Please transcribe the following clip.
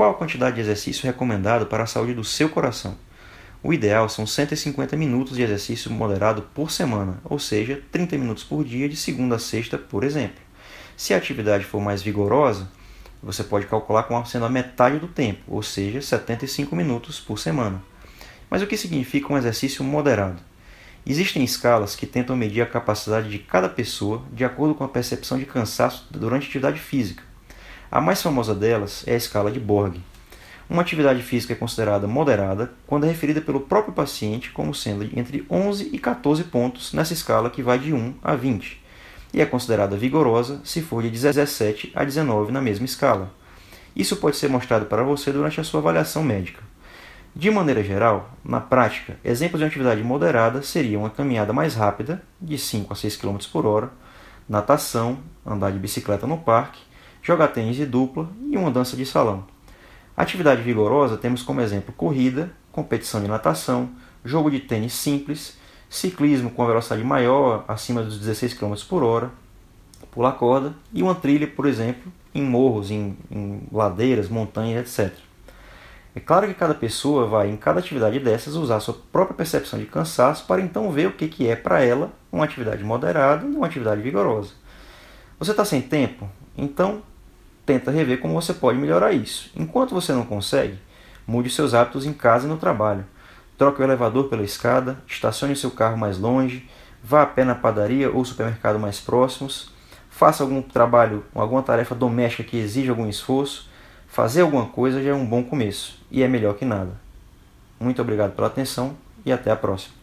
qual a quantidade de exercício recomendado para a saúde do seu coração? O ideal são 150 minutos de exercício moderado por semana, ou seja, 30 minutos por dia de segunda a sexta, por exemplo. Se a atividade for mais vigorosa, você pode calcular como sendo a metade do tempo, ou seja, 75 minutos por semana. Mas o que significa um exercício moderado? Existem escalas que tentam medir a capacidade de cada pessoa de acordo com a percepção de cansaço durante a atividade física. A mais famosa delas é a escala de Borg. Uma atividade física é considerada moderada quando é referida pelo próprio paciente como sendo entre 11 e 14 pontos nessa escala que vai de 1 a 20, e é considerada vigorosa se for de 17 a 19 na mesma escala. Isso pode ser mostrado para você durante a sua avaliação médica. De maneira geral, na prática, exemplos de atividade moderada seriam uma caminhada mais rápida, de 5 a 6 km por hora, natação, andar de bicicleta no parque, jogar tênis de dupla e uma dança de salão. Atividade vigorosa temos como exemplo corrida, competição de natação, jogo de tênis simples, ciclismo com velocidade maior, acima dos 16 km por hora, pular corda e uma trilha, por exemplo, em morros, em, em ladeiras, montanhas, etc. É claro que cada pessoa vai, em cada atividade dessas, usar a sua própria percepção de cansaço para então ver o que, que é para ela uma atividade moderada e uma atividade vigorosa. Você está sem tempo? Então tenta rever como você pode melhorar isso. Enquanto você não consegue, mude seus hábitos em casa e no trabalho. Troque o elevador pela escada, estacione seu carro mais longe, vá a pé na padaria ou supermercado mais próximos, faça algum trabalho, alguma tarefa doméstica que exija algum esforço. Fazer alguma coisa já é um bom começo e é melhor que nada. Muito obrigado pela atenção e até a próxima.